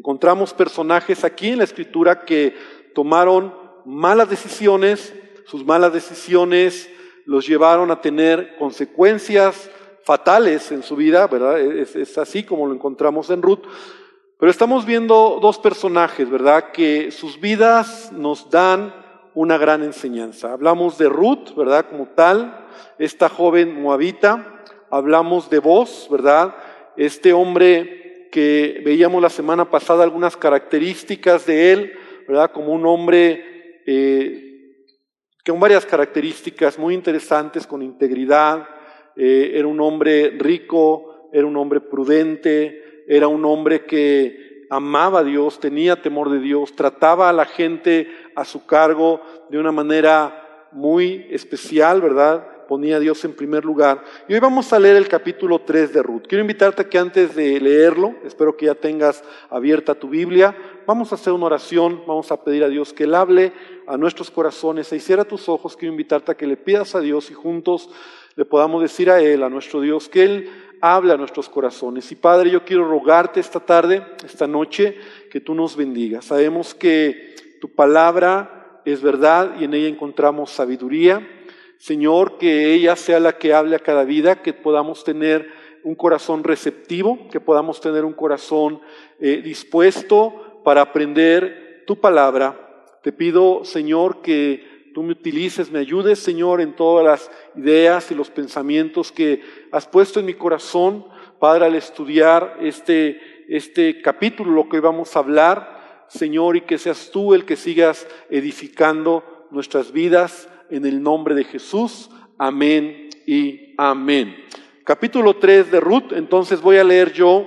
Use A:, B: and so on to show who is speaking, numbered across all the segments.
A: Encontramos personajes aquí en la escritura que tomaron malas decisiones, sus malas decisiones los llevaron a tener consecuencias fatales en su vida, ¿verdad? Es, así como lo encontramos en Ruth. Pero estamos viendo dos personajes, ¿verdad? Que sus vidas nos dan una gran enseñanza. Hablamos de Ruth, ¿verdad? Como tal, esta joven moabita. Hablamos de vos, ¿verdad? Este hombre que veíamos la semana pasada algunas características de él, ¿verdad? Como un hombre eh, con varias características muy interesantes, con integridad, eh, era un hombre rico, era un hombre prudente, era un hombre que amaba a Dios, tenía temor de Dios, trataba a la gente a su cargo de una manera muy especial, ¿verdad? Ponía a Dios en primer lugar. Y hoy vamos a leer el capítulo 3 de Ruth. Quiero invitarte que antes de leerlo, espero que ya tengas abierta tu Biblia, vamos a hacer una oración, vamos a pedir a Dios que Él hable a nuestros corazones e cierra tus ojos. Quiero invitarte a que le pidas a Dios y juntos le podamos decir a Él, a nuestro Dios, que Él hable a nuestros corazones. Y Padre, yo quiero rogarte esta tarde, esta noche, que tú nos bendigas. Sabemos que tu palabra es verdad y en ella encontramos sabiduría. Señor, que ella sea la que hable a cada vida, que podamos tener un corazón receptivo, que podamos tener un corazón eh, dispuesto para aprender tu palabra. Te pido, Señor, que tú me utilices, me ayudes, Señor, en todas las ideas y los pensamientos que has puesto en mi corazón, Padre, al estudiar este, este capítulo, lo que hoy vamos a hablar, Señor, y que seas tú el que sigas edificando nuestras vidas en el nombre de Jesús. Amén y amén. Capítulo 3 de Ruth, entonces voy a leer yo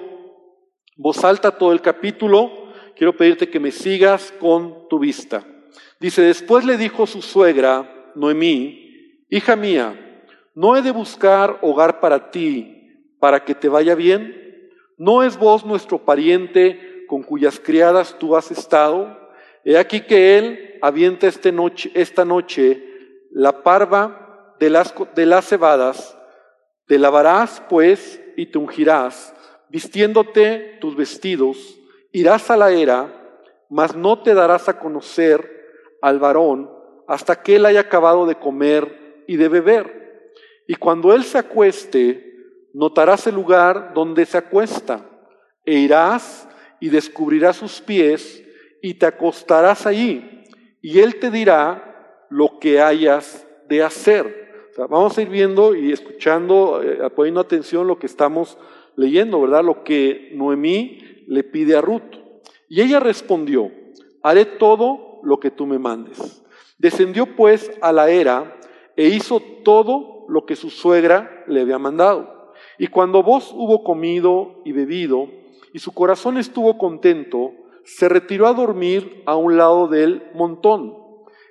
A: voz alta todo el capítulo. Quiero pedirte que me sigas con tu vista. Dice, después le dijo su suegra, Noemí, hija mía, ¿no he de buscar hogar para ti, para que te vaya bien? ¿No es vos nuestro pariente con cuyas criadas tú has estado? He aquí que él avienta este noche, esta noche la parva de las, de las cebadas, te lavarás pues y te ungirás, vistiéndote tus vestidos, irás a la era, mas no te darás a conocer al varón hasta que él haya acabado de comer y de beber. Y cuando él se acueste, notarás el lugar donde se acuesta, e irás y descubrirás sus pies y te acostarás allí, y él te dirá lo que hayas de hacer. vamos a ir viendo y escuchando, eh, poniendo atención lo que estamos leyendo, ¿verdad? Lo que Noemí le pide a Ruth. Y ella respondió, haré todo lo que tú me mandes. Descendió pues a la era e hizo todo lo que su suegra le había mandado. Y cuando vos hubo comido y bebido, y su corazón estuvo contento, se retiró a dormir a un lado del montón.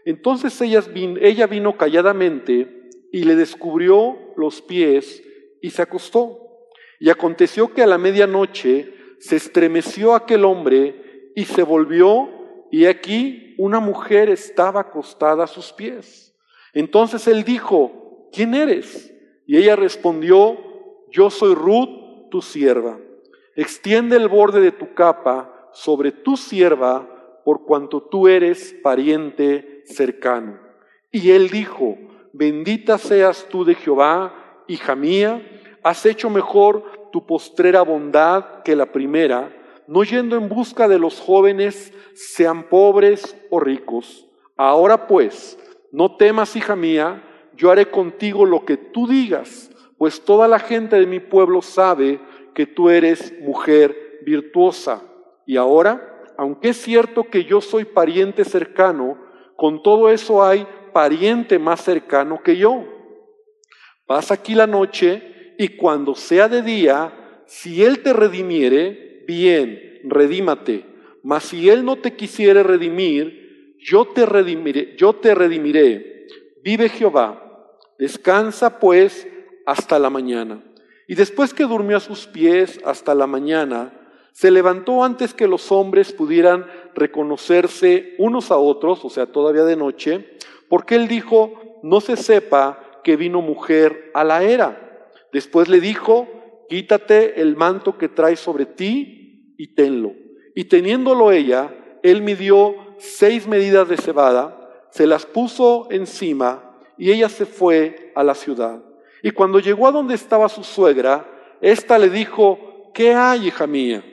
A: Entonces ella vino, calladamente y le descubrió los pies y se acostó. Y aconteció que a la medianoche se estremeció aquel hombre y se volvió y aquí una mujer estaba acostada a sus pies. Entonces él dijo, ¿quién eres? Y ella respondió, yo soy Ruth, tu sierva. Extiende el borde de tu capa sobre tu sierva, por cuanto tú eres pariente cercano. Y él dijo, bendita seas tú de Jehová, hija mía, has hecho mejor tu postrera bondad que la primera no yendo en busca de los jóvenes, sean pobres o ricos. Ahora pues, no temas, hija mía, yo haré contigo lo que tú digas, pues toda la gente de mi pueblo sabe que tú eres mujer virtuosa. Y ahora, aunque es cierto que yo soy pariente cercano, con todo eso hay pariente más cercano que yo. Pasa aquí la noche y cuando sea de día, si él te redimiere, bien, redímate. Mas si él no te quisiere redimir, yo te redimiré, yo te redimiré. Vive Jehová. Descansa pues hasta la mañana. Y después que durmió a sus pies hasta la mañana, se levantó antes que los hombres pudieran reconocerse unos a otros, o sea, todavía de noche, porque él dijo, no se sepa que vino mujer a la era. Después le dijo, quítate el manto que traes sobre ti y tenlo. Y teniéndolo ella, él midió seis medidas de cebada, se las puso encima y ella se fue a la ciudad. Y cuando llegó a donde estaba su suegra, ésta le dijo, ¿qué hay, hija mía?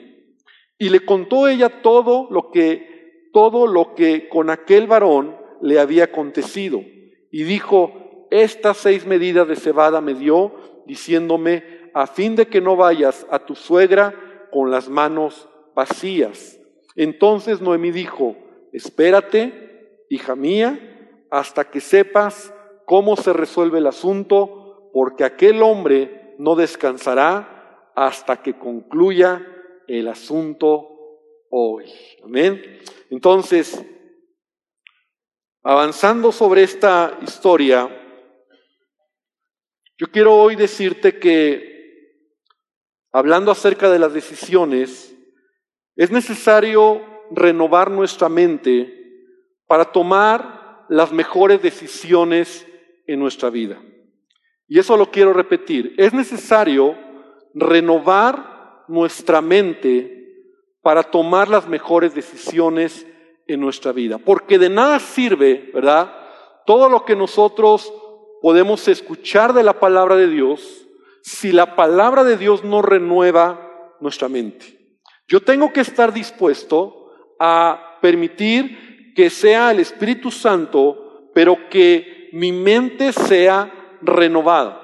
A: Y le contó ella todo lo que, todo lo que con aquel varón le había acontecido. Y dijo, estas seis medidas de cebada me dio, diciéndome, a fin de que no vayas a tu suegra con las manos vacías. Entonces Noemí dijo, espérate, hija mía, hasta que sepas cómo se resuelve el asunto, porque aquel hombre no descansará hasta que concluya el asunto hoy. Amén. Entonces, avanzando sobre esta historia, yo quiero hoy decirte que, hablando acerca de las decisiones, es necesario renovar nuestra mente para tomar las mejores decisiones en nuestra vida. Y eso lo quiero repetir. Es necesario renovar nuestra mente para tomar las mejores decisiones en nuestra vida. Porque de nada sirve, ¿verdad? Todo lo que nosotros podemos escuchar de la palabra de Dios si la palabra de Dios no renueva nuestra mente. Yo tengo que estar dispuesto a permitir que sea el Espíritu Santo, pero que mi mente sea renovada.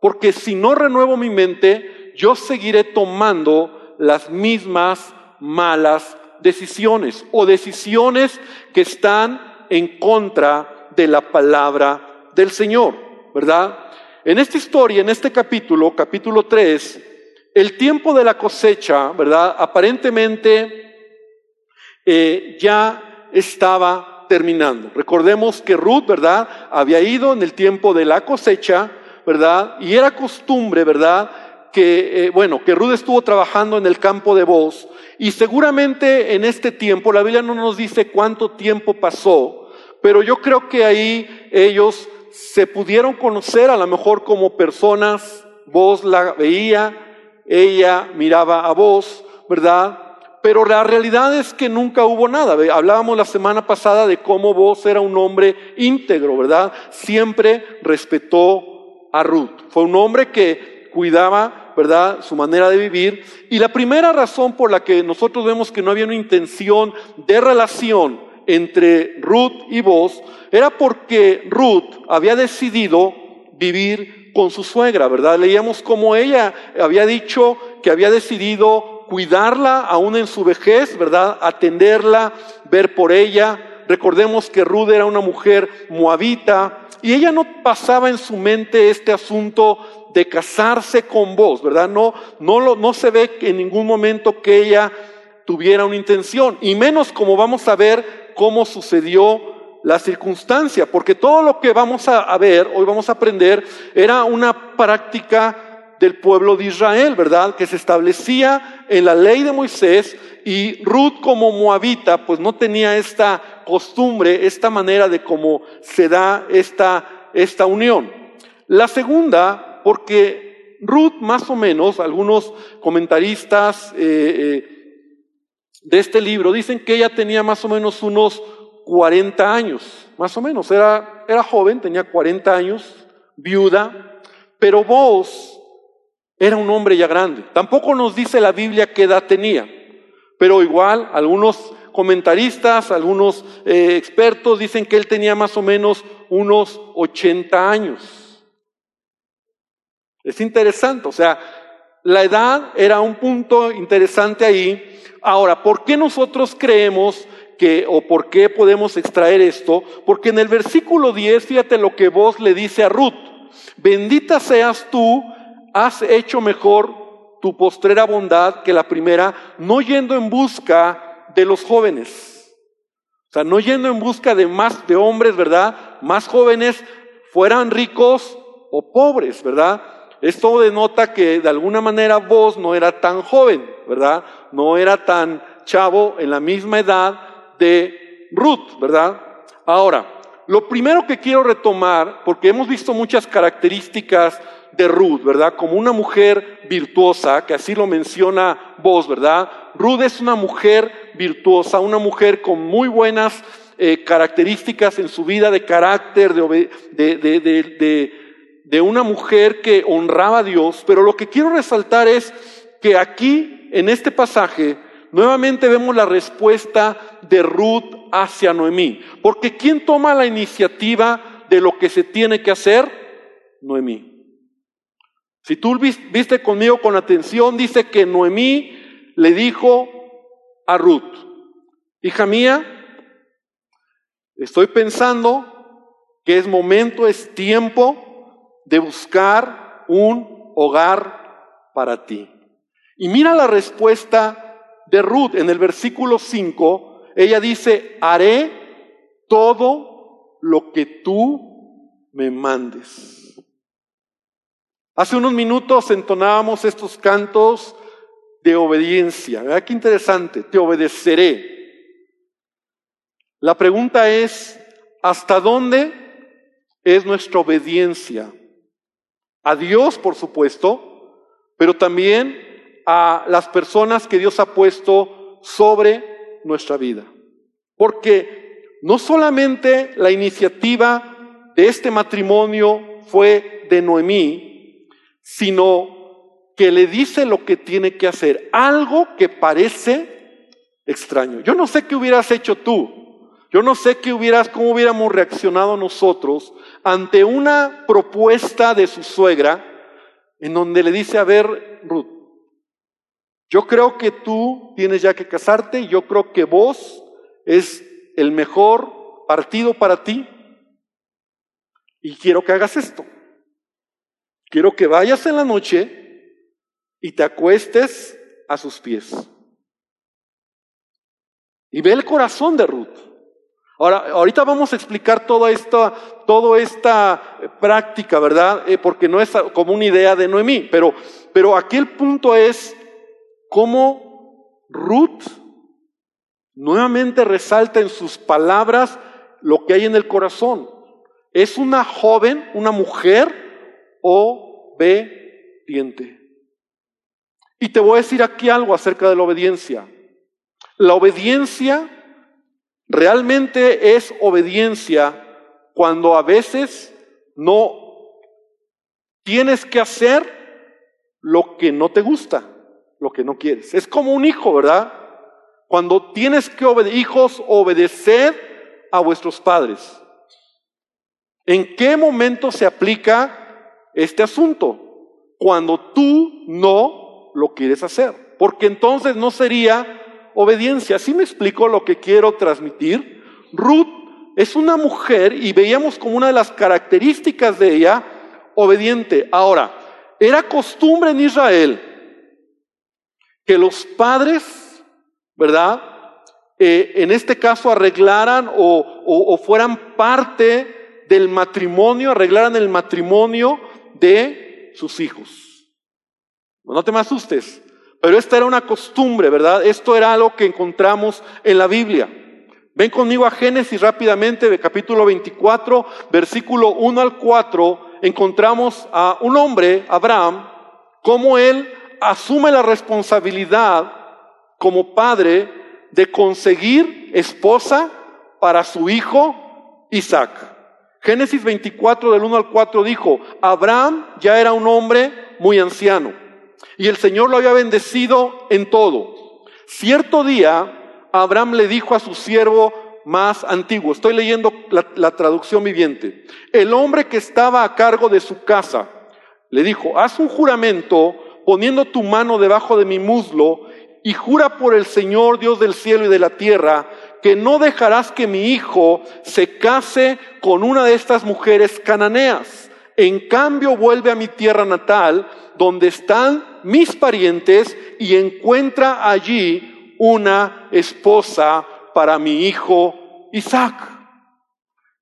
A: Porque si no renuevo mi mente, yo seguiré tomando las mismas malas decisiones o decisiones que están en contra de la palabra del Señor, ¿verdad? En esta historia, en este capítulo, capítulo 3, el tiempo de la cosecha, ¿verdad? Aparentemente eh, ya estaba terminando. Recordemos que Ruth, ¿verdad? Había ido en el tiempo de la cosecha, ¿verdad? Y era costumbre, ¿verdad? Que, eh, bueno, que Ruth estuvo trabajando en el campo de voz y seguramente en este tiempo, la Biblia no nos dice cuánto tiempo pasó, pero yo creo que ahí ellos se pudieron conocer a lo mejor como personas, vos la veía, ella miraba a vos, ¿verdad? Pero la realidad es que nunca hubo nada. Hablábamos la semana pasada de cómo vos era un hombre íntegro, ¿verdad? Siempre respetó a Ruth. Fue un hombre que cuidaba, ¿verdad? Su manera de vivir. Y la primera razón por la que nosotros vemos que no había una intención de relación entre Ruth y vos era porque Ruth había decidido vivir con su suegra, ¿verdad? Leíamos cómo ella había dicho que había decidido cuidarla aún en su vejez, ¿verdad? Atenderla, ver por ella. Recordemos que Ruth era una mujer moabita y ella no pasaba en su mente este asunto de casarse con vos, ¿verdad? No, no, no se ve en ningún momento que ella tuviera una intención, y menos como vamos a ver cómo sucedió la circunstancia, porque todo lo que vamos a, ver, hoy vamos a aprender, era una práctica del pueblo de Israel, ¿verdad? Que se establecía en la ley de Moisés y Ruth como moabita, pues no tenía esta costumbre, esta manera de cómo se da esta, esta unión. La segunda, porque Ruth más o menos, algunos comentaristas eh, eh, de este libro dicen que ella tenía más o menos unos 40 años, más o menos, era, era joven, tenía 40 años, viuda, pero vos era un hombre ya grande. Tampoco nos dice la Biblia qué edad tenía, pero igual algunos comentaristas, algunos eh, expertos dicen que él tenía más o menos unos 80 años. Es interesante, o sea, la edad era un punto interesante ahí. Ahora, ¿por qué nosotros creemos que, o por qué podemos extraer esto? Porque en el versículo 10, fíjate lo que vos le dice a Ruth. Bendita seas tú, has hecho mejor tu postrera bondad que la primera, no yendo en busca de los jóvenes. O sea, no yendo en busca de más, de hombres, ¿verdad? Más jóvenes, fueran ricos o pobres, ¿verdad? Esto denota que de alguna manera vos no era tan joven, ¿verdad? No era tan chavo en la misma edad de Ruth, ¿verdad? Ahora, lo primero que quiero retomar, porque hemos visto muchas características de Ruth, ¿verdad? Como una mujer virtuosa, que así lo menciona vos, ¿verdad? Ruth es una mujer virtuosa, una mujer con muy buenas eh, características en su vida de carácter, de, de, de, de una mujer que honraba a Dios, pero lo que quiero resaltar es que aquí, en este pasaje, nuevamente vemos la respuesta de Ruth hacia Noemí. Porque ¿quién toma la iniciativa de lo que se tiene que hacer? Noemí. Si tú viste conmigo con atención, dice que Noemí le dijo a Ruth, hija mía, estoy pensando que es momento, es tiempo de buscar un hogar para ti. Y mira la respuesta de Ruth en el versículo 5. Ella dice, haré todo lo que tú me mandes. Hace unos minutos entonábamos estos cantos de obediencia. ¿Verdad qué interesante? Te obedeceré. La pregunta es, ¿hasta dónde es nuestra obediencia? A Dios, por supuesto, pero también a las personas que Dios ha puesto sobre nuestra vida. Porque no solamente la iniciativa de este matrimonio fue de Noemí, sino que le dice lo que tiene que hacer, algo que parece extraño. Yo no sé qué hubieras hecho tú, yo no sé qué hubieras, cómo hubiéramos reaccionado nosotros ante una propuesta de su suegra en donde le dice, a ver, Ruth, yo creo que tú tienes ya que casarte, yo creo que vos es el mejor partido para ti. Y quiero que hagas esto. Quiero que vayas en la noche y te acuestes a sus pies. Y ve el corazón de Ruth. Ahora, ahorita vamos a explicar toda esta, toda esta práctica, ¿verdad? Eh, porque no es como una idea de Noemí, pero, pero aquí el punto es cómo Ruth nuevamente resalta en sus palabras lo que hay en el corazón. Es una joven, una mujer obediente. Y te voy a decir aquí algo acerca de la obediencia. La obediencia realmente es obediencia cuando a veces no tienes que hacer lo que no te gusta lo que no quieres. Es como un hijo, ¿verdad? Cuando tienes que obedecer, hijos, obedecer a vuestros padres. ¿En qué momento se aplica este asunto? Cuando tú no lo quieres hacer. Porque entonces no sería obediencia. ¿Así me explico lo que quiero transmitir? Ruth es una mujer y veíamos como una de las características de ella obediente. Ahora, era costumbre en Israel que los padres, ¿verdad? Eh, en este caso arreglaran o, fueran parte del matrimonio, arreglaran el matrimonio de sus hijos. No te me asustes, pero esta era una costumbre, ¿verdad? Esto era algo que encontramos en la Biblia. Ven conmigo a Génesis rápidamente, de capítulo 24, versículo 1 al 4, encontramos a un hombre, Abraham, como él asume la responsabilidad como padre de conseguir esposa para su hijo Isaac. Génesis 24 del 1 al 4 dijo, Abraham ya era un hombre muy anciano y el Señor lo había bendecido en todo. Cierto día, Abraham le dijo a su siervo más antiguo, estoy leyendo la, la traducción viviente, el hombre que estaba a cargo de su casa, le dijo, haz un juramento poniendo tu mano debajo de mi muslo y jura por el Señor Dios del cielo y de la tierra que no dejarás que mi hijo se case con una de estas mujeres cananeas. En cambio vuelve a mi tierra natal, donde están mis parientes, y encuentra allí una esposa para mi hijo Isaac.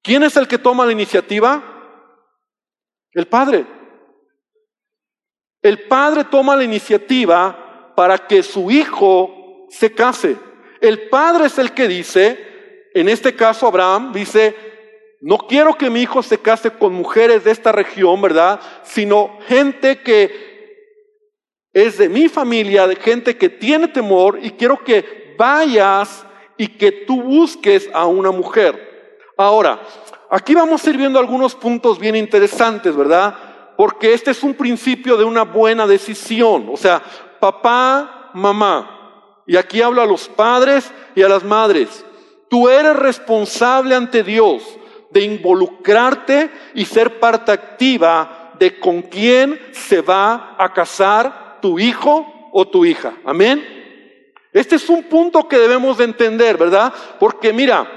A: ¿Quién es el que toma la iniciativa? El padre. El padre toma la iniciativa para que su hijo se case. El padre es el que dice, en este caso Abraham dice, no quiero que mi hijo se case con mujeres de esta región, ¿verdad? Sino gente que es de mi familia, de gente que tiene temor y quiero que vayas y que tú busques a una mujer. Ahora, aquí vamos a ir viendo algunos puntos bien interesantes, ¿verdad? Porque este es un principio de una buena decisión. O sea, papá, mamá. Y aquí hablo a los padres y a las madres. Tú eres responsable ante Dios de involucrarte y ser parte activa de con quién se va a casar tu hijo o tu hija. Amén. Este es un punto que debemos de entender, ¿verdad? Porque mira,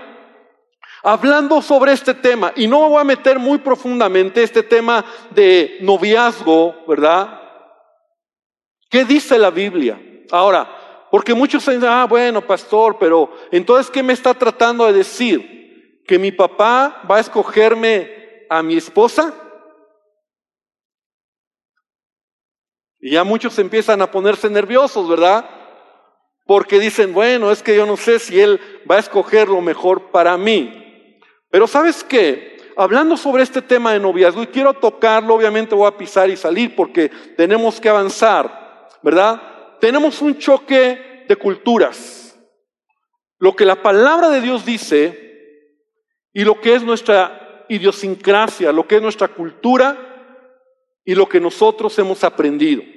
A: hablando sobre este tema, y no me voy a meter muy profundamente este tema de noviazgo, ¿verdad? ¿Qué dice la Biblia? Ahora, porque muchos dicen, ah, bueno, pastor, pero entonces, ¿qué me está tratando de decir? ¿Que mi papá va a escogerme a mi esposa? Y ya muchos empiezan a ponerse nerviosos, ¿verdad? Porque dicen, bueno, es que yo no sé si Él va a escoger lo mejor para mí. Pero sabes qué? Hablando sobre este tema de noviazgo, y quiero tocarlo, obviamente voy a pisar y salir porque tenemos que avanzar, ¿verdad? Tenemos un choque de culturas. Lo que la palabra de Dios dice y lo que es nuestra idiosincrasia, lo que es nuestra cultura y lo que nosotros hemos aprendido.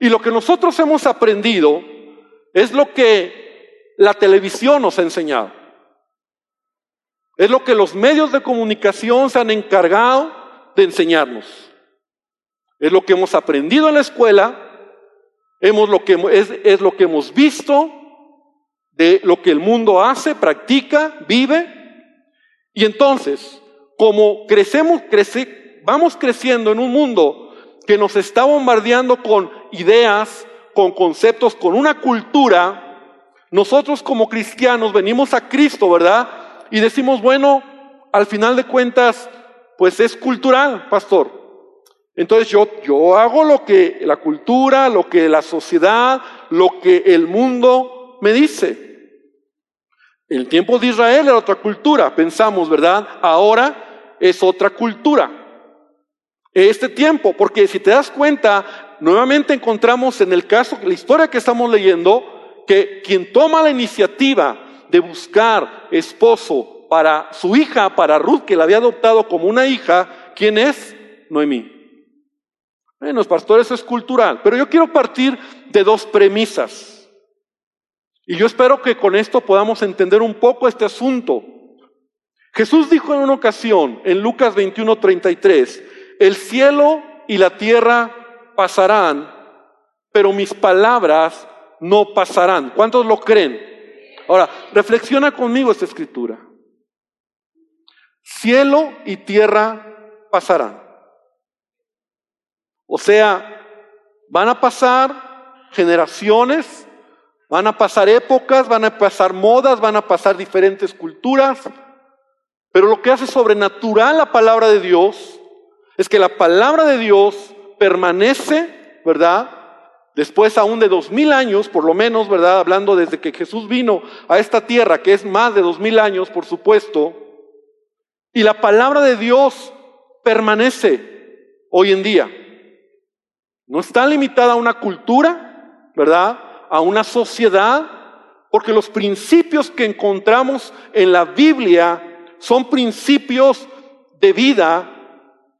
A: Y lo que nosotros hemos aprendido es lo que la televisión nos ha enseñado. Es lo que los medios de comunicación se han encargado de enseñarnos. Es lo que hemos aprendido en la escuela, hemos lo que, es, es lo que hemos visto de lo que el mundo hace, practica, vive. Y entonces, como crecemos, crece, vamos creciendo en un mundo que nos está bombardeando con ideas, con conceptos, con una cultura, nosotros como cristianos venimos a Cristo, ¿verdad? Y decimos, bueno, al final de cuentas, pues es cultural, pastor. Entonces yo, yo hago lo que la cultura, lo que la sociedad, lo que el mundo me dice. El tiempo de Israel era otra cultura, pensamos, ¿verdad? Ahora es otra cultura. Este tiempo, porque si te das cuenta, nuevamente encontramos en el caso, la historia que estamos leyendo, que quien toma la iniciativa de buscar esposo para su hija, para Ruth, que la había adoptado como una hija, ¿quién es? Noemí. Bueno, pastor, eso es cultural, pero yo quiero partir de dos premisas. Y yo espero que con esto podamos entender un poco este asunto. Jesús dijo en una ocasión, en Lucas 21:33, el cielo y la tierra pasarán, pero mis palabras no pasarán. ¿Cuántos lo creen? Ahora, reflexiona conmigo esta escritura. Cielo y tierra pasarán. O sea, van a pasar generaciones, van a pasar épocas, van a pasar modas, van a pasar diferentes culturas, pero lo que hace sobrenatural la palabra de Dios es que la palabra de Dios permanece, ¿verdad? Después aún de dos mil años, por lo menos, ¿verdad? Hablando desde que Jesús vino a esta tierra, que es más de dos mil años, por supuesto, y la palabra de Dios permanece hoy en día. No está limitada a una cultura, ¿verdad? A una sociedad, porque los principios que encontramos en la Biblia son principios de vida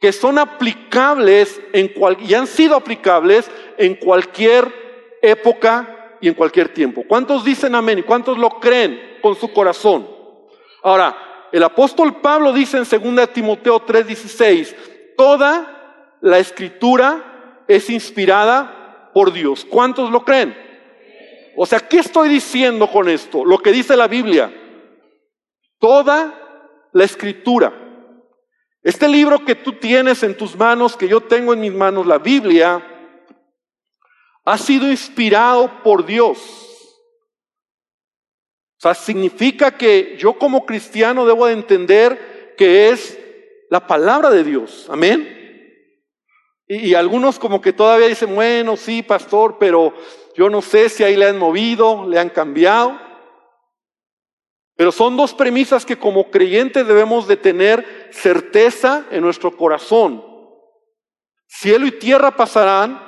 A: que son aplicables en cual, y han sido aplicables en cualquier época y en cualquier tiempo. ¿Cuántos dicen amén y cuántos lo creen con su corazón? Ahora, el apóstol Pablo dice en 2 Timoteo 3:16, toda la escritura es inspirada por Dios. ¿Cuántos lo creen? O sea, ¿qué estoy diciendo con esto? Lo que dice la Biblia. Toda la escritura este libro que tú tienes en tus manos, que yo tengo en mis manos, la Biblia, ha sido inspirado por Dios. O sea, significa que yo como cristiano debo de entender que es la palabra de Dios. Amén. Y, y, algunos como que todavía dicen, bueno, sí, pastor, pero yo no sé si ahí le han movido, le han cambiado. Pero son dos premisas que como creyentes debemos de tener certeza en nuestro corazón. Cielo y tierra pasarán,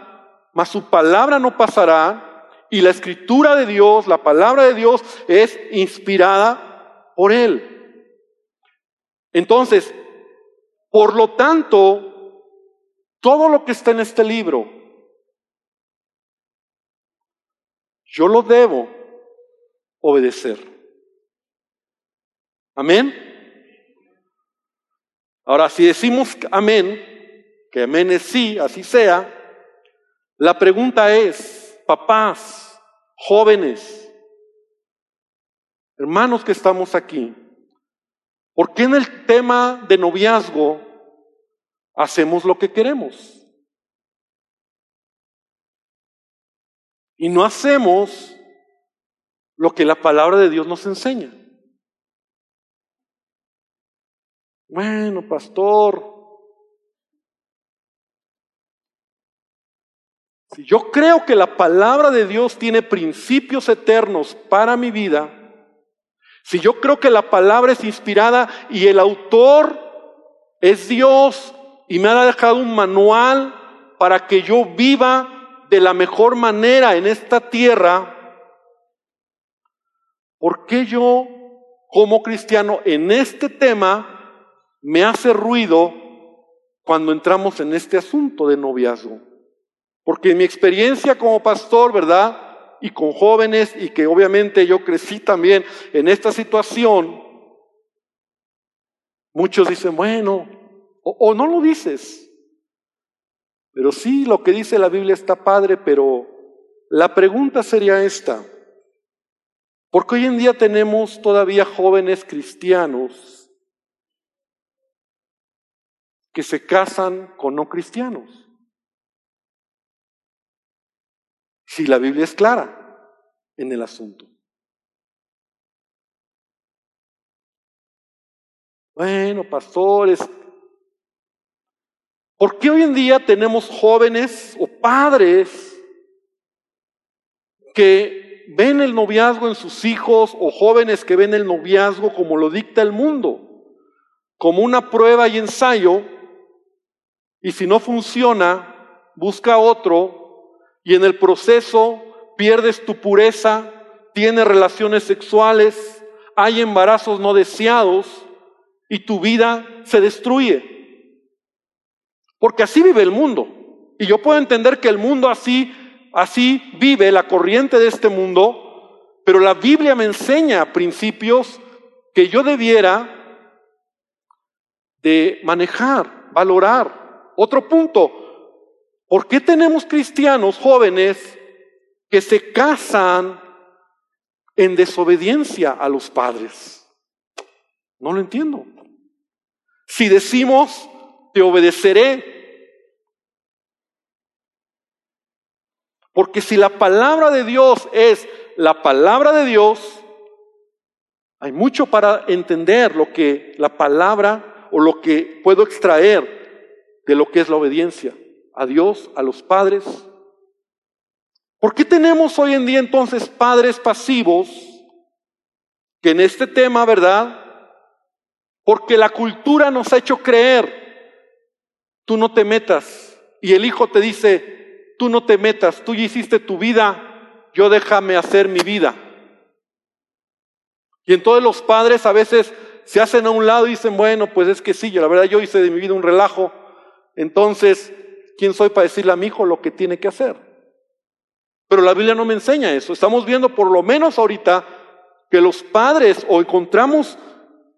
A: mas su palabra no pasará. Y la escritura de Dios, la palabra de Dios es inspirada por Él. Entonces, por lo tanto, todo lo que está en este libro, yo lo debo obedecer. Amén. Ahora, si decimos amén, que amén es sí, así sea, la pregunta es, papás, jóvenes, hermanos que estamos aquí, ¿por qué en el tema de noviazgo hacemos lo que queremos? Y no hacemos lo que la palabra de Dios nos enseña. Bueno, pastor, Si yo creo que la palabra de Dios tiene principios eternos para mi vida, si yo creo que la palabra es inspirada y el autor es Dios y me ha dejado un manual para que yo viva de la mejor manera en esta tierra, ¿por qué yo como cristiano en este tema me hace ruido cuando entramos en este asunto de noviazgo? Porque en mi experiencia como pastor, ¿verdad? Y con jóvenes, y que obviamente yo crecí también en esta situación, muchos dicen, bueno, o, o no lo dices, pero sí, lo que dice la Biblia está padre, pero la pregunta sería esta. Porque hoy en día tenemos todavía jóvenes cristianos que se casan con no cristianos. si la Biblia es clara en el asunto. Bueno, pastores, ¿por qué hoy en día tenemos jóvenes o padres que ven el noviazgo en sus hijos o jóvenes que ven el noviazgo como lo dicta el mundo, como una prueba y ensayo, y si no funciona, busca otro y en el proceso pierdes tu pureza, tienes relaciones sexuales, hay embarazos no deseados y tu vida se destruye. Porque así vive el mundo. Y yo puedo entender que el mundo así, así vive, la corriente de este mundo, pero la Biblia me enseña principios que yo debiera de manejar, valorar. Otro punto, ¿Por qué tenemos cristianos jóvenes que se casan en desobediencia a los padres? No lo entiendo. Si decimos, te obedeceré. Porque si la palabra de Dios es la palabra de Dios, hay mucho para entender lo que la palabra o lo que puedo extraer de lo que es la obediencia a Dios, a los padres. ¿Por qué tenemos hoy en día entonces padres pasivos que en este tema, verdad? Porque la cultura nos ha hecho creer, tú no te metas. Y el hijo te dice, tú no te metas, tú ya hiciste tu vida, yo déjame hacer mi vida. Y entonces los padres a veces se hacen a un lado y dicen, bueno, pues es que sí, la verdad yo hice de mi vida un relajo. Entonces ¿quién soy para decirle a mi hijo lo que tiene que hacer? Pero la Biblia no me enseña eso. Estamos viendo por lo menos ahorita que los padres, o encontramos,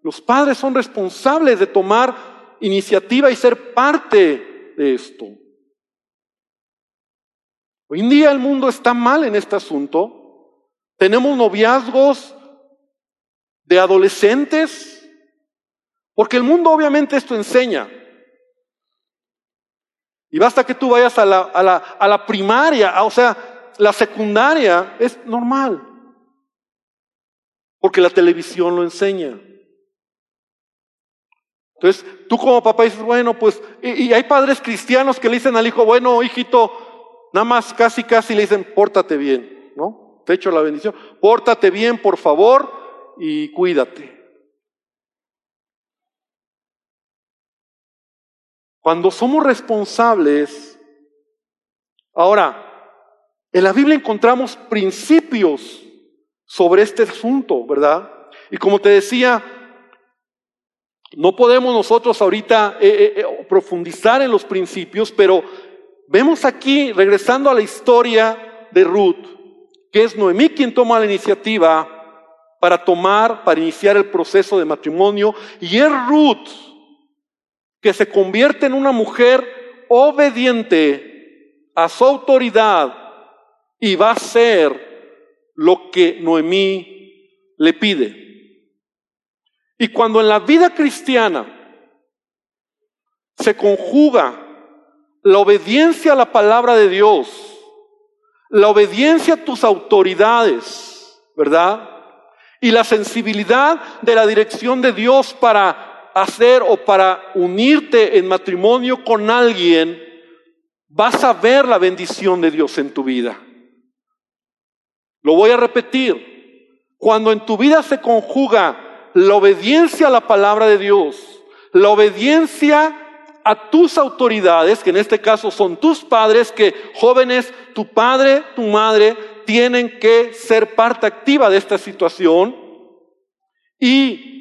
A: los padres son responsables de tomar iniciativa y ser parte de esto. Hoy en día el mundo está mal en este asunto. Tenemos noviazgos de adolescentes, porque el mundo obviamente esto enseña. Y basta que tú vayas a la, a la, a la primaria, o sea, la secundaria es normal. Porque la televisión lo enseña. Entonces, tú como papá dices, bueno, pues, y, y, hay padres cristianos que le dicen al hijo, bueno, hijito, nada más casi, casi le dicen, pórtate bien, ¿no? Te echo la bendición, pórtate bien, por favor, y cuídate. Cuando somos responsables, ahora, en la Biblia encontramos principios sobre este asunto, ¿verdad? Y como te decía, no podemos nosotros ahorita eh, eh, eh, profundizar en los principios, pero vemos aquí, regresando a la historia de Ruth, que es Noemí quien toma la iniciativa para tomar, para iniciar el proceso de matrimonio, y es Ruth que se convierte en una mujer obediente a su autoridad y va a hacer lo que Noemí le pide. Y cuando en la vida cristiana se conjuga la obediencia a la palabra de Dios, la obediencia a tus autoridades, ¿verdad? Y la sensibilidad de la dirección de Dios para hacer o para unirte en matrimonio con alguien, vas a ver la bendición de Dios en tu vida. Lo voy a repetir. Cuando en tu vida se conjuga la obediencia a la palabra de Dios, la obediencia a tus autoridades, que en este caso son tus padres, que jóvenes, tu padre, tu madre, tienen que ser parte activa de esta situación y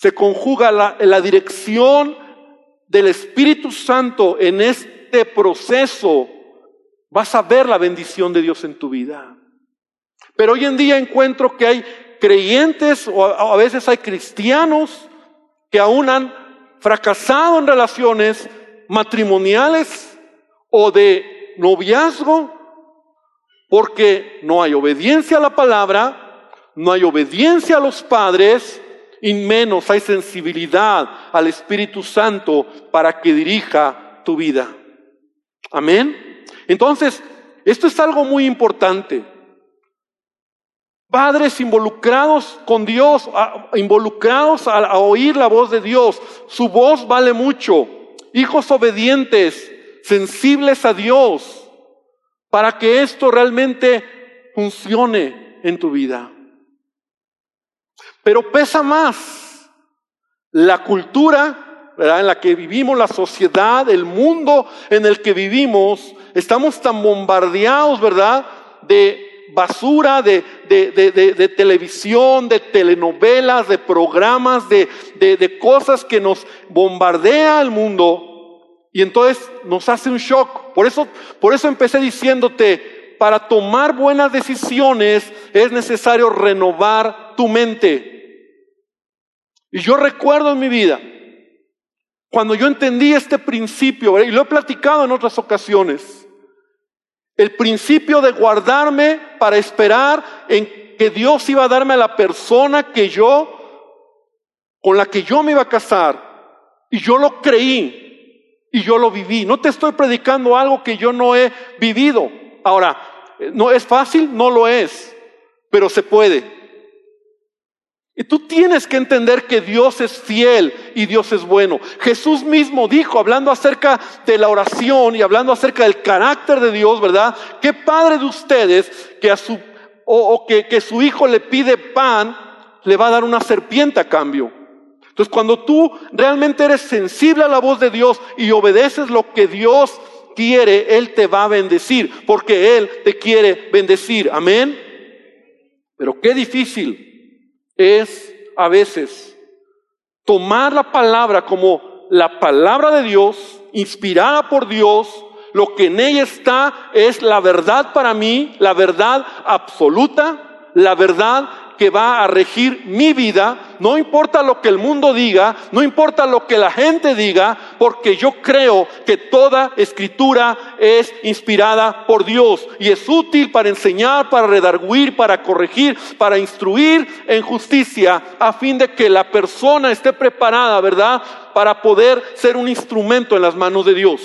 A: se conjuga la, la dirección del Espíritu Santo en este proceso, vas a ver la bendición de Dios en tu vida. Pero hoy en día encuentro que hay creyentes o a veces hay cristianos que aún han fracasado en relaciones matrimoniales o de noviazgo porque no hay obediencia a la palabra, no hay obediencia a los padres y menos hay sensibilidad al Espíritu Santo para que dirija tu vida. Amén. Entonces, esto es algo muy importante. Padres involucrados con Dios, involucrados a, oír la voz de Dios. Su voz vale mucho. Hijos obedientes, sensibles a Dios, para que esto realmente funcione en tu vida. Pero pesa más la cultura en la que vivimos, la sociedad, el mundo en el que vivimos. Estamos tan bombardeados, ¿verdad? De basura de, de, televisión, de telenovelas, de programas, de, cosas que nos bombardea el mundo y entonces nos hace un shock. Por eso, por eso empecé diciéndote, para tomar buenas decisiones es necesario renovar tu mente. Y yo recuerdo en mi vida, cuando yo entendí este principio, y lo he platicado en otras ocasiones, el principio de guardarme para esperar en que Dios iba a darme a la persona que yo, con la que yo me iba a casar. Y yo lo creí y yo lo viví. No te estoy predicando algo que yo no he vivido. Ahora, ¿no es fácil? No lo es, pero se puede. Y tú tienes que entender que Dios es fiel y Dios es bueno. Jesús mismo dijo, hablando acerca de la oración y hablando acerca del carácter de Dios, ¿verdad? ¿Qué padre de ustedes que a su, o, que, que su hijo le pide pan, le va a dar una serpiente a cambio? Entonces, cuando tú realmente eres sensible a la voz de Dios y obedeces lo que Dios quiere, Él te va a bendecir, porque Él te quiere bendecir. Amén. Pero qué difícil es a veces tomar la palabra como la palabra de Dios, inspirada por Dios, lo que en ella está es la verdad para mí, la verdad absoluta, la verdad que va a regir mi vida, no importa lo que el mundo diga, no importa lo que la gente diga, porque yo creo que toda escritura es inspirada por Dios y es útil para enseñar, para redarguir, para corregir, para instruir en justicia, a fin de que la persona esté preparada, ¿verdad?, para poder ser un instrumento en las manos de Dios.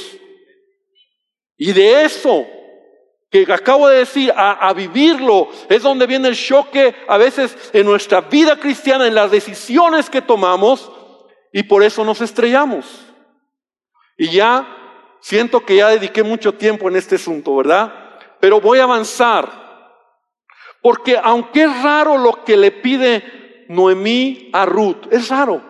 A: Y de eso que acabo de decir, a, vivirlo, es donde viene el choque a veces en nuestra vida cristiana, en las decisiones que tomamos, y por eso nos estrellamos. Y ya siento que ya dediqué mucho tiempo en este asunto, ¿verdad? Pero voy a avanzar. Porque aunque es raro lo que le pide Noemí a Ruth, es raro.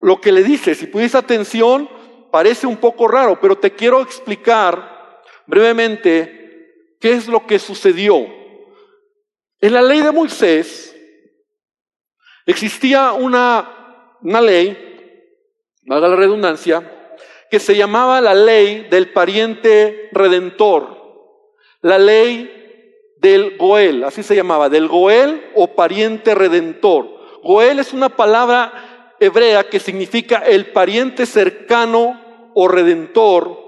A: Lo que le dice, si pudiste atención, parece un poco raro, pero te quiero explicar brevemente qué es lo que sucedió. En la ley de Moisés existía una, una ley, valga la redundancia, que se llamaba la ley del pariente redentor, la ley del Goel, así se llamaba, del Goel o pariente redentor. Goel es una palabra hebrea que significa el pariente cercano o redentor,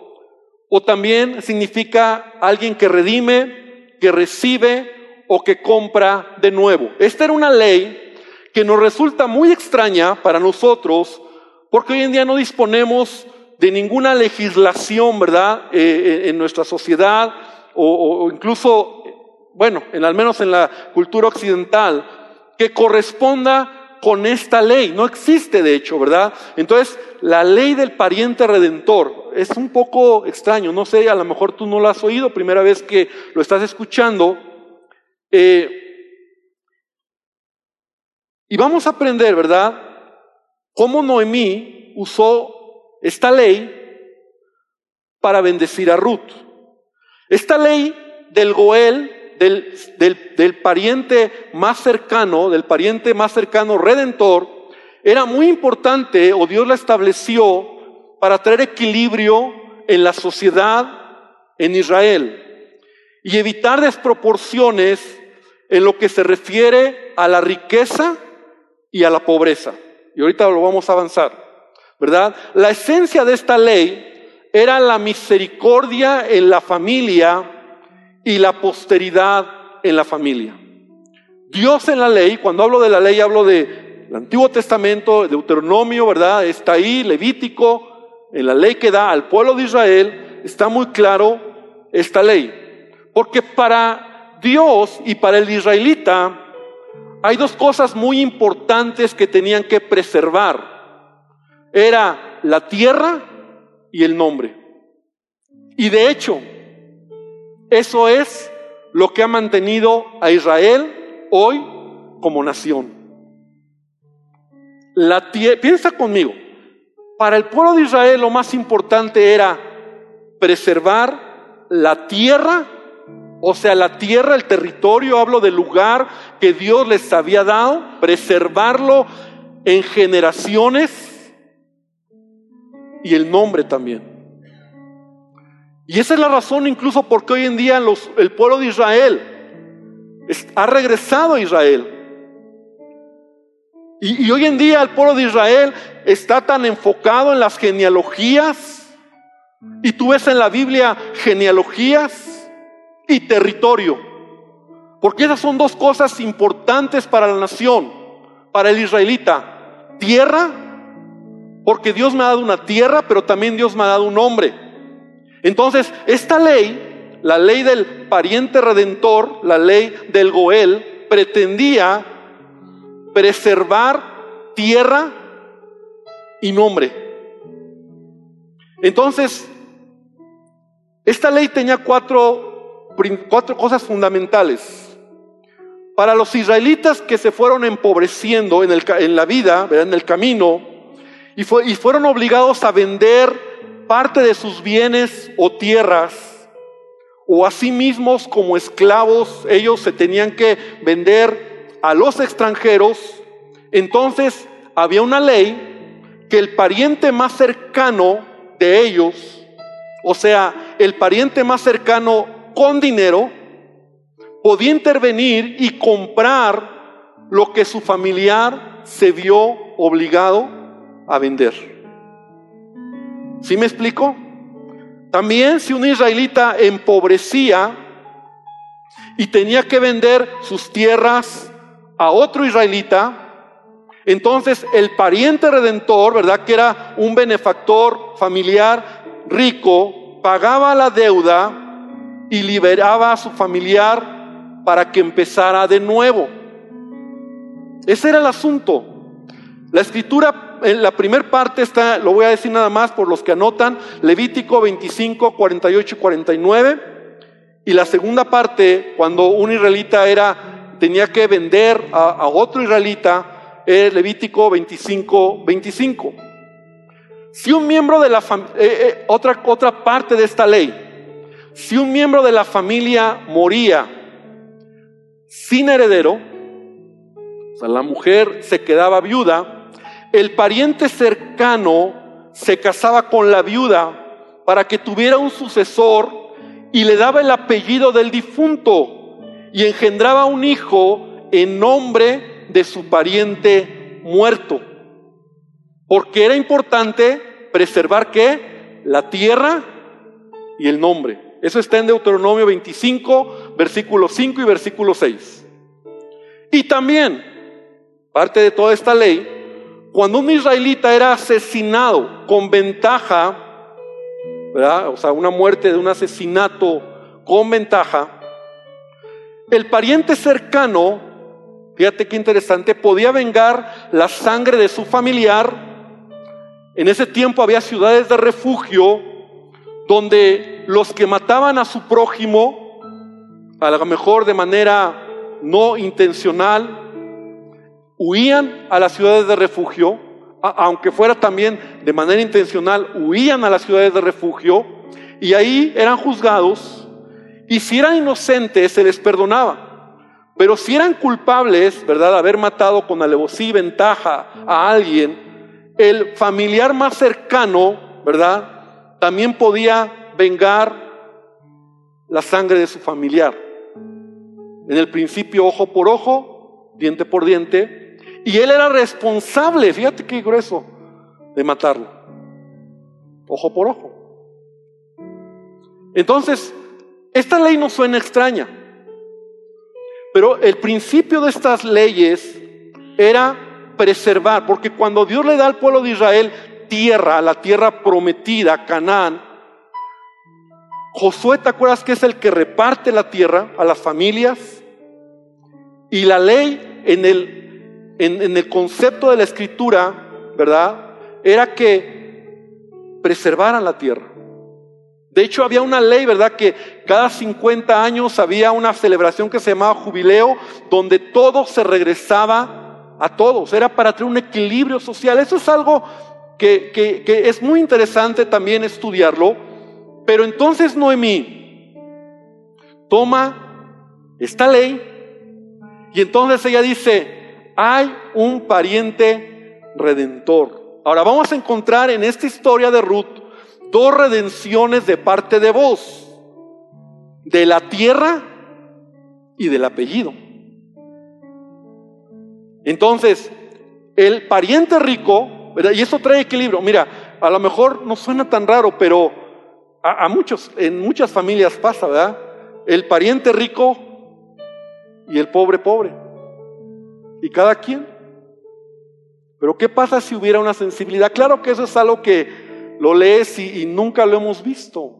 A: o también significa alguien que redime, que recibe o que compra de nuevo. Esta era una ley que nos resulta muy extraña para nosotros, porque hoy en día no disponemos de ninguna legislación, ¿verdad?, eh, eh, en nuestra sociedad o, incluso, bueno, en, al menos en la cultura occidental, que corresponda con esta ley. No existe, de hecho, ¿verdad? Entonces, la ley del pariente redentor es un poco extraño. No sé, a lo mejor tú no lo has oído, primera vez que lo estás escuchando. Eh, y vamos a aprender, ¿verdad? Cómo Noemí usó esta ley para bendecir a Ruth. Esta ley del Goel, del, pariente más cercano, del pariente más cercano redentor, era muy importante o Dios la estableció para traer equilibrio en la sociedad en Israel y evitar desproporciones en lo que se refiere a la riqueza y a la pobreza. Y ahorita lo vamos a avanzar. ¿verdad? La esencia de esta ley era la misericordia en la familia y la posteridad en la familia. Dios en la ley, cuando hablo de la ley hablo del Antiguo Testamento, Deuteronomio, ¿verdad? Está ahí, Levítico, en la ley que da al pueblo de Israel, está muy claro esta ley. Porque para Dios y para el israelita hay dos cosas muy importantes que tenían que preservar era la tierra y el nombre. Y de hecho, eso es lo que ha mantenido a Israel hoy como nación. La piensa conmigo, para el pueblo de Israel lo más importante era preservar la tierra, o sea, la tierra, el territorio, hablo del lugar que Dios les había dado, preservarlo en generaciones y el nombre también. Y esa es la razón incluso porque hoy en día los, el pueblo de Israel ha regresado a Israel. Y, y hoy en día el pueblo de Israel está tan enfocado en las genealogías. Y tú ves en la Biblia genealogías y territorio. Porque esas son dos cosas importantes para la nación, para el israelita. Tierra porque Dios me ha dado una tierra, pero también Dios me ha dado un hombre. Entonces, esta ley, la ley del pariente redentor, la ley del Goel, pretendía preservar tierra y nombre. Entonces, esta ley tenía cuatro, cuatro cosas fundamentales. Para los israelitas que se fueron empobreciendo en, el, en la vida, en el camino, y, fueron obligados a vender parte de sus bienes o tierras o a sí mismos como esclavos, ellos se tenían que vender a los extranjeros, entonces había una ley que el pariente más cercano de ellos, o sea, el pariente más cercano con dinero, podía intervenir y comprar lo que su familiar se vio obligado a vender. ¿Sí me explico? También si un israelita empobrecía y tenía que vender sus tierras a otro israelita, entonces el pariente redentor, ¿verdad? Que era un benefactor familiar rico, pagaba la deuda y liberaba a su familiar para que empezara de nuevo. Ese era el asunto. La escritura en la primera parte está, lo voy a decir nada más por los que anotan, Levítico 25, 48 y 49. Y la segunda parte, cuando un israelita era, tenía que vender a, otro israelita, es Levítico 25, 25. Si un miembro de la familia, eh, eh, otra, otra parte de esta ley, si un miembro de la familia moría sin heredero, o sea, la mujer se quedaba viuda, el pariente cercano se casaba con la viuda para que tuviera un sucesor y le daba el apellido del difunto y engendraba un hijo en nombre de su pariente muerto. Porque era importante preservar qué? La tierra y el nombre. Eso está en Deuteronomio 25, versículo 5 y versículo 6. Y también, parte de toda esta ley, cuando un israelita era asesinado con ventaja o sea, una muerte de un asesinato con ventaja, el pariente cercano, fíjate qué interesante, podía vengar la sangre de su familiar. En ese tiempo había ciudades de refugio donde los que mataban a su prójimo, a lo mejor de manera no intencional, huían a las ciudades de refugio aunque fuera también de manera intencional, huían a las ciudades de refugio y ahí eran juzgados y si eran inocentes se les perdonaba. Pero si eran culpables, ¿verdad?, haber matado con alevosía y ventaja a alguien, el familiar más cercano, ¿verdad?, también podía vengar la sangre de su familiar. En el principio ojo por ojo, diente por diente, y él era responsable, fíjate qué grueso, de matarlo. Ojo por ojo. Entonces, esta ley no suena extraña, pero el principio de estas leyes era preservar, porque cuando Dios le da al pueblo de Israel tierra, la tierra prometida, Canaán, Josué, ¿te acuerdas que es el que reparte la tierra a las familias? Y la ley en el en, el concepto de la escritura, ¿verdad? Era que preservaran la tierra. De hecho, había una ley, ¿verdad? Que cada 50 años había una celebración que se llamaba jubileo, donde todo se regresaba a todos. Era para tener un equilibrio social. Eso es algo que, que es muy interesante también estudiarlo. Pero entonces Noemí toma esta ley y entonces ella dice, hay un pariente redentor. Ahora vamos a encontrar en esta historia de Ruth dos redenciones de parte de vos, de la tierra y del apellido. Entonces, el pariente rico, y eso trae equilibrio, mira, a lo mejor no suena tan raro, pero a, a muchos, en muchas familias pasa, ¿verdad? El pariente rico y el pobre pobre y cada quien. Pero ¿qué pasa si hubiera una sensibilidad? Claro que eso es algo que lo lees y, nunca lo hemos visto.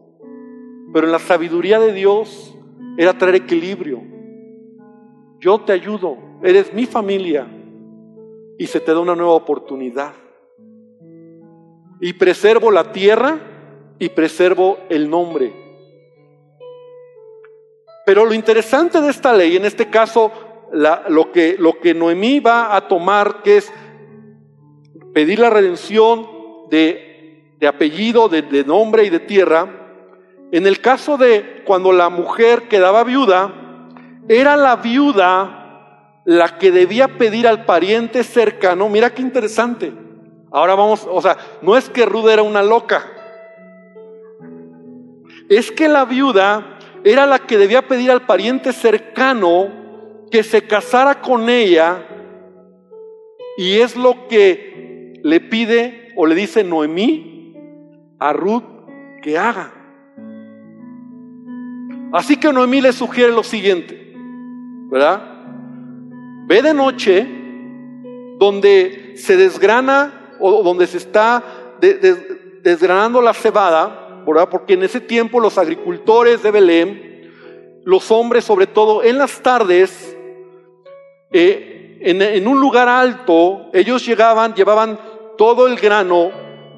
A: Pero en la sabiduría de Dios era traer equilibrio. Yo te ayudo, eres mi familia y se te da una nueva oportunidad. Y preservo la tierra y preservo el nombre. Pero lo interesante de esta ley, en este caso lo, que, lo que Noemí va a tomar, que es pedir la redención de, apellido, de, de nombre y de tierra, en el caso de cuando la mujer quedaba viuda, era la viuda la que debía pedir al pariente cercano. Mira qué interesante. Ahora vamos, o sea, no es que Ruda era una loca. Es que la viuda era la que debía pedir al pariente cercano que se casara con ella y es lo que le pide o le dice Noemí a Ruth que haga. Así que Noemí le sugiere lo siguiente, ¿verdad? Ve de noche donde se desgrana o donde se está desgranando la cebada, ¿verdad? Porque en ese tiempo los agricultores de Belén, los hombres sobre todo en las tardes, eh, en, un lugar alto, ellos llegaban, llevaban todo el grano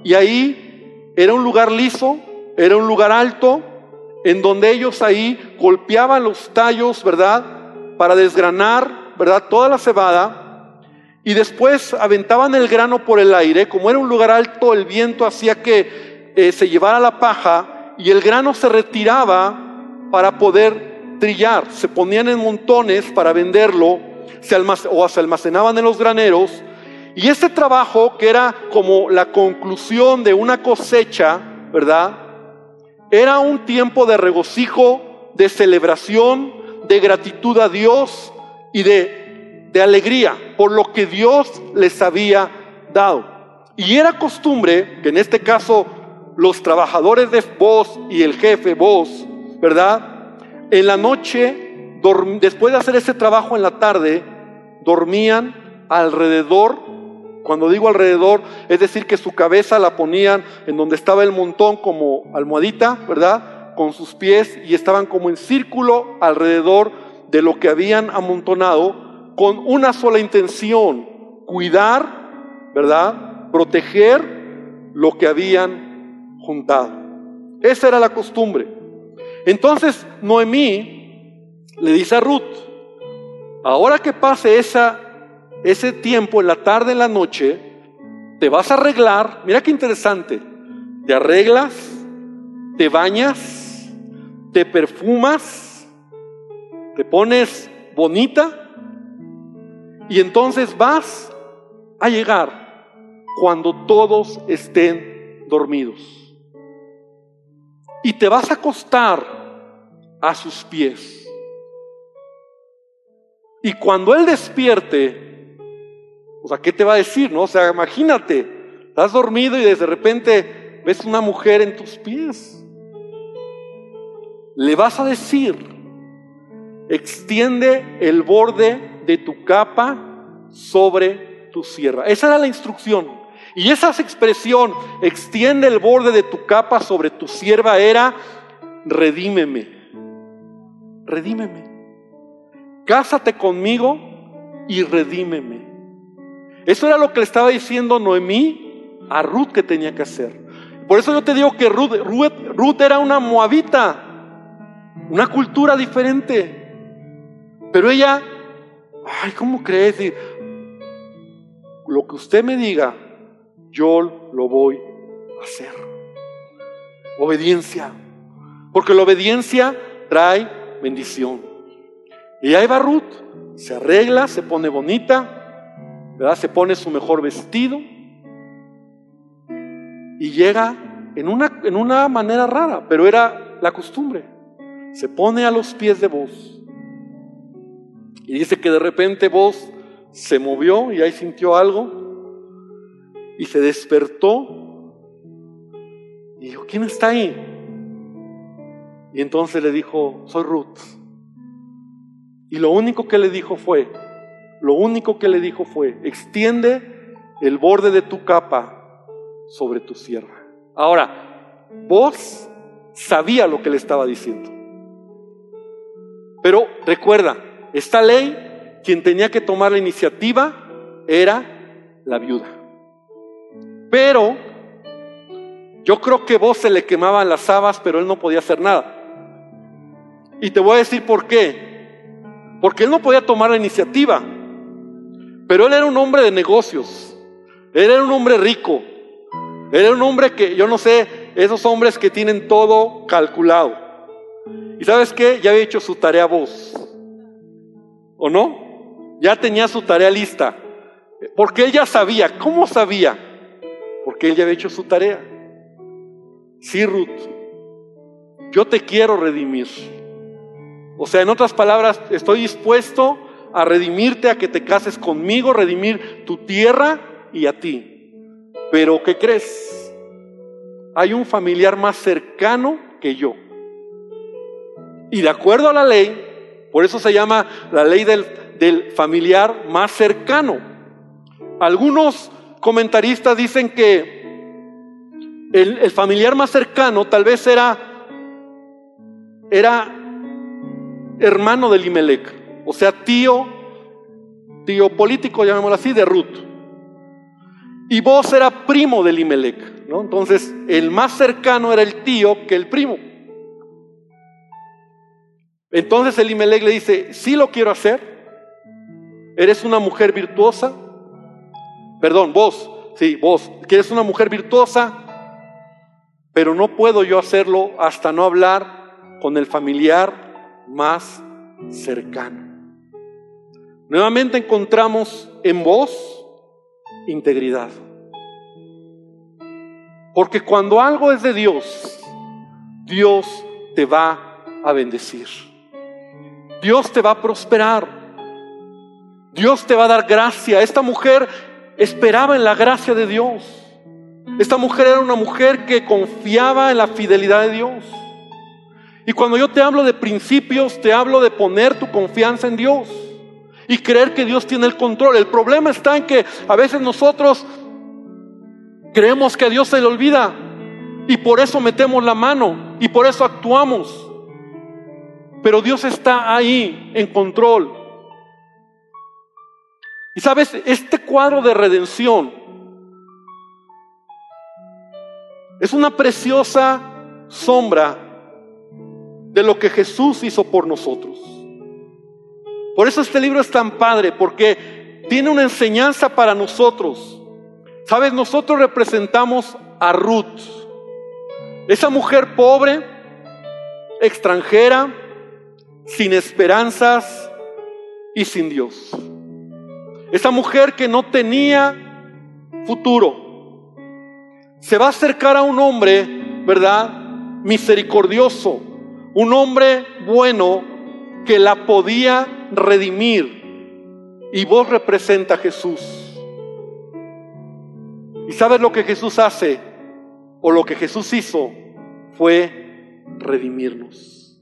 A: y ahí era un lugar liso, era un lugar alto, en donde ellos ahí golpeaban los tallos, ¿verdad? Para desgranar, ¿verdad? Toda la cebada. Y después aventaban el grano por el aire. Como era un lugar alto, el viento hacía que eh, se llevara la paja y el grano se retiraba para poder trillar. Se ponían en montones para venderlo se o se almacenaban en los graneros. Y ese trabajo, que era como la conclusión de una cosecha, ¿verdad? Era un tiempo de regocijo, de celebración, de gratitud a Dios y de, de alegría por lo que Dios les había dado. Y era costumbre que en este caso los trabajadores de vos y el jefe vos, ¿verdad? En la noche, después de hacer ese trabajo en la tarde, dormían alrededor cuando digo alrededor, es decir, que su cabeza la ponían en donde estaba el montón como almohadita, ¿verdad? Con sus pies y estaban como en círculo alrededor de lo que habían amontonado con una sola intención, cuidar, ¿verdad? Proteger lo que habían juntado. Esa era la costumbre. Entonces Noemí le dice a Ruth, ahora que pase esa ese tiempo, en la tarde, en la noche, te vas a arreglar. Mira qué interesante. Te arreglas, te bañas, te perfumas, te pones bonita y entonces vas a llegar cuando todos estén dormidos. Y te vas a acostar a sus pies. Y cuando Él despierte, o sea, ¿qué te va a decir? No? O sea, imagínate, estás dormido y de repente ves una mujer en tus pies. Le vas a decir, extiende el borde de tu capa sobre tu sierra. Esa era la instrucción. Y esa expresión, extiende el borde de tu capa sobre tu sierva, era redímeme. Redímeme. Cásate conmigo y redímeme. Eso era lo que le estaba diciendo Noemí a Ruth que tenía que hacer. Por eso yo te digo que Ruth, era una moabita, una cultura diferente. Pero ella, ay, ¿cómo crees? Lo que usted me diga, yo lo voy a hacer. Obediencia. Porque la obediencia trae bendición. Y ahí va Ruth, se arregla, se pone bonita, se pone su mejor vestido y llega en una, en una manera rara, pero era la costumbre. Se pone a los pies de vos. Y dice que de repente vos se movió y ahí sintió algo y se despertó y dijo, ¿quién está ahí? Y entonces le dijo, soy Ruth. Y lo único que le dijo fue, lo único que le dijo fue, extiende el borde de tu capa sobre tu sierra. Ahora, vos sabía lo que le estaba diciendo. Pero recuerda, esta ley, quien tenía que tomar la iniciativa era la viuda. Pero yo creo que vos se le quemaban las habas, pero él no podía hacer nada. Y te voy a decir por qué. Porque él no podía tomar la iniciativa. Pero él era un hombre de negocios. Él era un hombre rico. Él era un hombre que, yo no sé, esos hombres que tienen todo calculado. ¿Y sabes qué? Ya había hecho su tarea vos. ¿O no? Ya tenía su tarea lista. Porque él ya sabía. ¿Cómo sabía? Porque él ya había hecho su tarea. Sí, Ruth. Yo te quiero redimir. O sea, en otras palabras, estoy dispuesto a redimirte, a que te cases conmigo, redimir tu tierra y a ti. Pero ¿qué crees? Hay un familiar más cercano que yo. Y de acuerdo a la ley, por eso se llama la ley del, del familiar más cercano. Algunos comentaristas dicen que el, el, familiar más cercano tal vez era, era hermano de Limelec o sea, tío, tío político, llamémoslo así, de Ruth. Y vos era primo de Limelec, ¿no? Entonces, el más cercano era el tío que el primo. Entonces Elimelech le dice, sí lo quiero hacer. ¿Eres una mujer virtuosa? Perdón, vos, sí, vos, que eres una mujer virtuosa, pero no puedo yo hacerlo hasta no hablar con el familiar más cercano. Nuevamente encontramos en vos integridad. Porque cuando algo es de Dios, Dios te va a bendecir. Dios te va a prosperar. Dios te va a dar gracia. Esta mujer esperaba en la gracia de Dios. Esta mujer era una mujer que confiaba en la fidelidad de Dios. Y cuando yo te hablo de principios, te hablo de poner tu confianza en Dios y creer que Dios tiene el control. El problema está en que a veces nosotros creemos que a Dios se le olvida y por eso metemos la mano y por eso actuamos. Pero Dios está ahí en control. Y sabes, este cuadro de redención es una preciosa sombra de lo que Jesús hizo por nosotros. Por eso este libro es tan padre, porque tiene una enseñanza para nosotros. Sabes, nosotros representamos a Ruth, esa mujer pobre, extranjera, sin esperanzas y sin Dios. Esa mujer que no tenía futuro. Se va a acercar a un hombre, ¿verdad? Misericordioso. Un hombre bueno que la podía redimir. Y vos representa a Jesús. ¿Y sabes lo que Jesús hace? O lo que Jesús hizo fue redimirnos.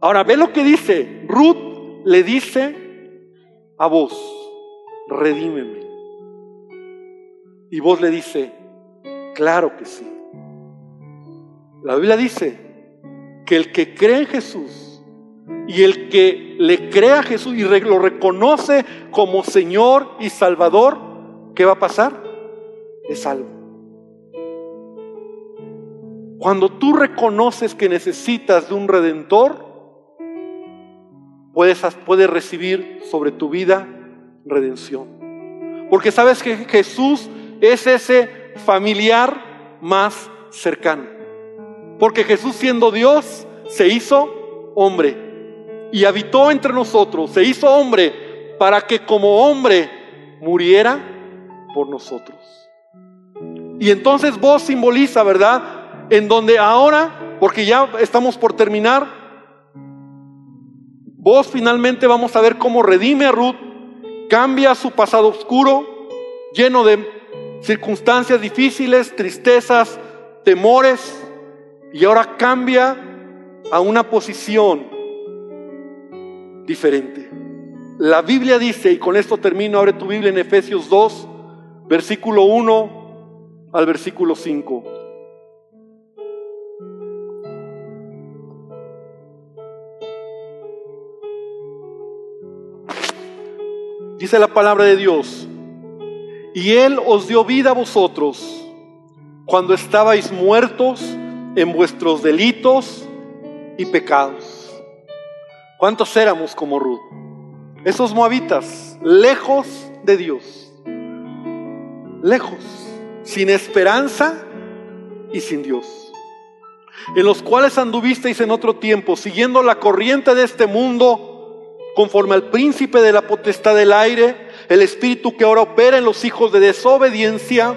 A: Ahora, ve lo que dice. Ruth le dice a vos, redímeme. Y vos le dice, claro que sí. La Biblia dice que el que cree en Jesús y el que le cree a Jesús y lo reconoce como Señor y Salvador, ¿qué va a pasar? Es salvo. Cuando tú reconoces que necesitas de un redentor, puedes, recibir sobre tu vida redención. Porque sabes que Jesús es ese familiar más cercano. Porque Jesús siendo Dios se hizo hombre y habitó entre nosotros, se hizo hombre para que como hombre muriera por nosotros. Y entonces vos simboliza, ¿verdad? En donde ahora, porque ya estamos por terminar, Vos finalmente vamos a ver cómo redime a Ruth, cambia su pasado oscuro, lleno de circunstancias difíciles, tristezas, temores, y ahora cambia a una posición diferente. La Biblia dice, y con esto termino, abre tu Biblia en Efesios 2, versículo 1 al versículo 5. Dice la palabra de Dios. Y Él os dio vida a vosotros cuando estabais muertos en vuestros delitos y pecados. ¿Cuántos éramos como Ruth? Esos moabitas, lejos de Dios. Lejos, sin esperanza y sin Dios. En los cuales anduvisteis en otro tiempo, siguiendo la corriente de este mundo conforme al príncipe de la potestad del aire, el espíritu que ahora opera en los hijos de desobediencia,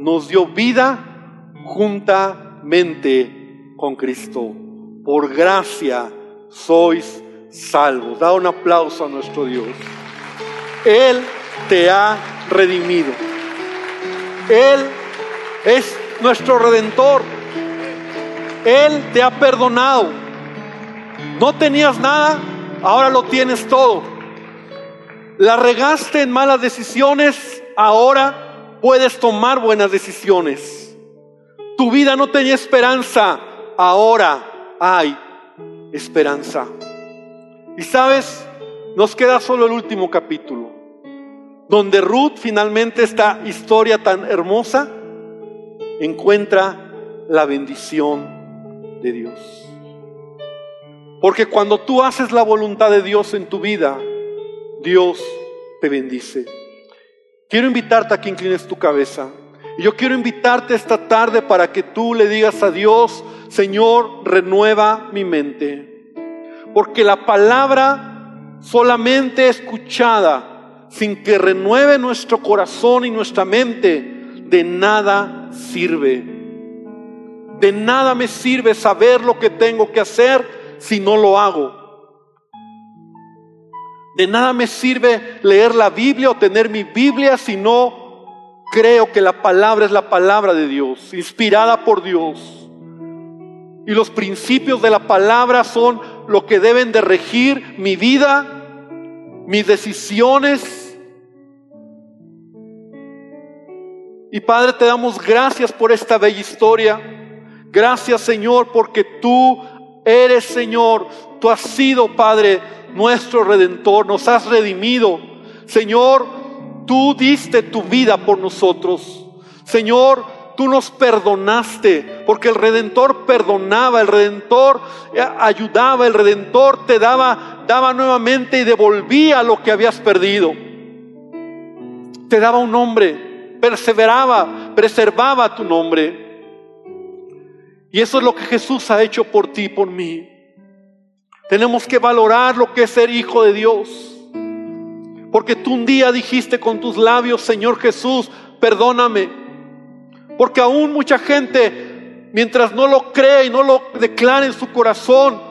A: nos dio vida juntamente con Cristo. Por gracia sois salvos. Da un aplauso a nuestro Dios. Él te ha redimido. Él es nuestro redentor. Él te ha perdonado. No tenías nada, ahora lo tienes todo. La regaste en malas decisiones, ahora puedes tomar buenas decisiones. Tu vida no tenía esperanza, ahora hay esperanza. Y sabes, nos queda solo el último capítulo, donde Ruth finalmente esta historia tan hermosa encuentra la bendición de Dios. Porque cuando tú haces la voluntad de Dios en tu vida, Dios te bendice. Quiero invitarte a que inclines tu cabeza. Y yo quiero invitarte esta tarde para que tú le digas a Dios, Señor, renueva mi mente. Porque la palabra solamente escuchada, sin que renueve nuestro corazón y nuestra mente, de nada sirve. De nada me sirve saber lo que tengo que hacer si no lo hago. De nada me sirve leer la Biblia o tener mi Biblia si no creo que la palabra es la palabra de Dios, inspirada por Dios. Y los principios de la palabra son lo que deben de regir mi vida, mis decisiones. Y Padre, te damos gracias por esta bella historia. Gracias Señor porque tú Eres Señor, tú has sido Padre nuestro redentor, nos has redimido. Señor, tú diste tu vida por nosotros. Señor, tú nos perdonaste, porque el redentor perdonaba, el redentor eh, ayudaba, el redentor te daba daba nuevamente y devolvía lo que habías perdido. Te daba un nombre, perseveraba, preservaba tu nombre. Y eso es lo que Jesús ha hecho por ti y por mí. Tenemos que valorar lo que es ser hijo de Dios. Porque tú un día dijiste con tus labios, Señor Jesús, perdóname. Porque aún mucha gente, mientras no lo cree y no lo declara en su corazón,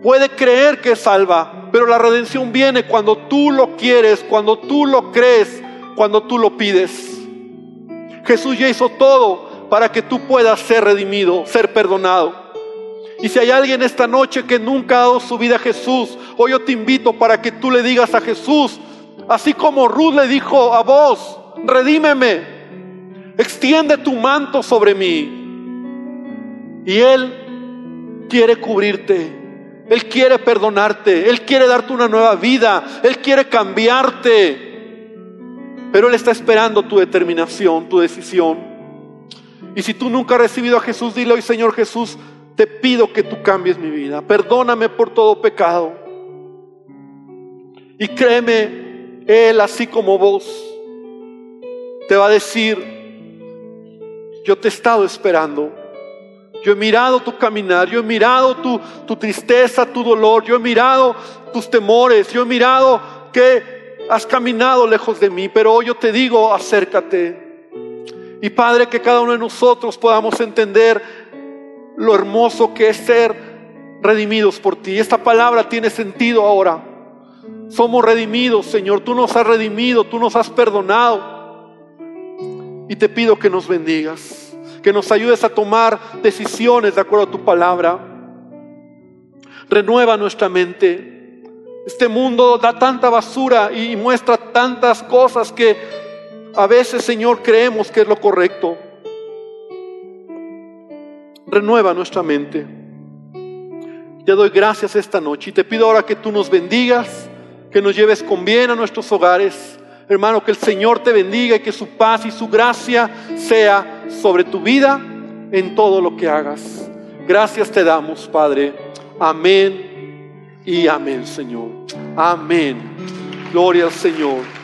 A: puede creer que es salva. Pero la redención viene cuando tú lo quieres, cuando tú lo crees, cuando tú lo pides. Jesús ya hizo todo para que tú puedas ser redimido, ser perdonado. Y si hay alguien esta noche que nunca ha dado su vida a Jesús, hoy yo te invito para que tú le digas a Jesús, así como Ruth le dijo a vos, redímeme, extiende tu manto sobre mí. Y Él quiere cubrirte, Él quiere perdonarte, Él quiere darte una nueva vida, Él quiere cambiarte. Pero Él está esperando tu determinación, tu decisión. Y si tú nunca has recibido a Jesús, dile hoy, Señor Jesús, te pido que tú cambies mi vida. Perdóname por todo pecado. Y créeme, Él, así como vos, te va a decir, yo te he estado esperando. Yo he mirado tu caminar, yo he mirado tu, tu tristeza, tu dolor, yo he mirado tus temores, yo he mirado que has caminado lejos de mí, pero hoy yo te digo, acércate. Y Padre, que cada uno de nosotros podamos entender lo hermoso que es ser redimidos por ti. Esta palabra tiene sentido ahora. Somos redimidos, Señor. Tú nos has redimido, tú nos has perdonado. Y te pido que nos bendigas, que nos ayudes a tomar decisiones de acuerdo a tu palabra. Renueva nuestra mente. Este mundo da tanta basura y muestra tantas cosas que a veces, Señor, creemos que es lo correcto. Renueva nuestra mente. Te doy gracias esta noche y te pido ahora que tú nos bendigas, que nos lleves con bien a nuestros hogares. Hermano, que el Señor te bendiga y que su paz y su gracia sea sobre tu vida en todo lo que hagas. Gracias te damos, Padre. Amén y amén, Señor. Amén. Gloria al Señor.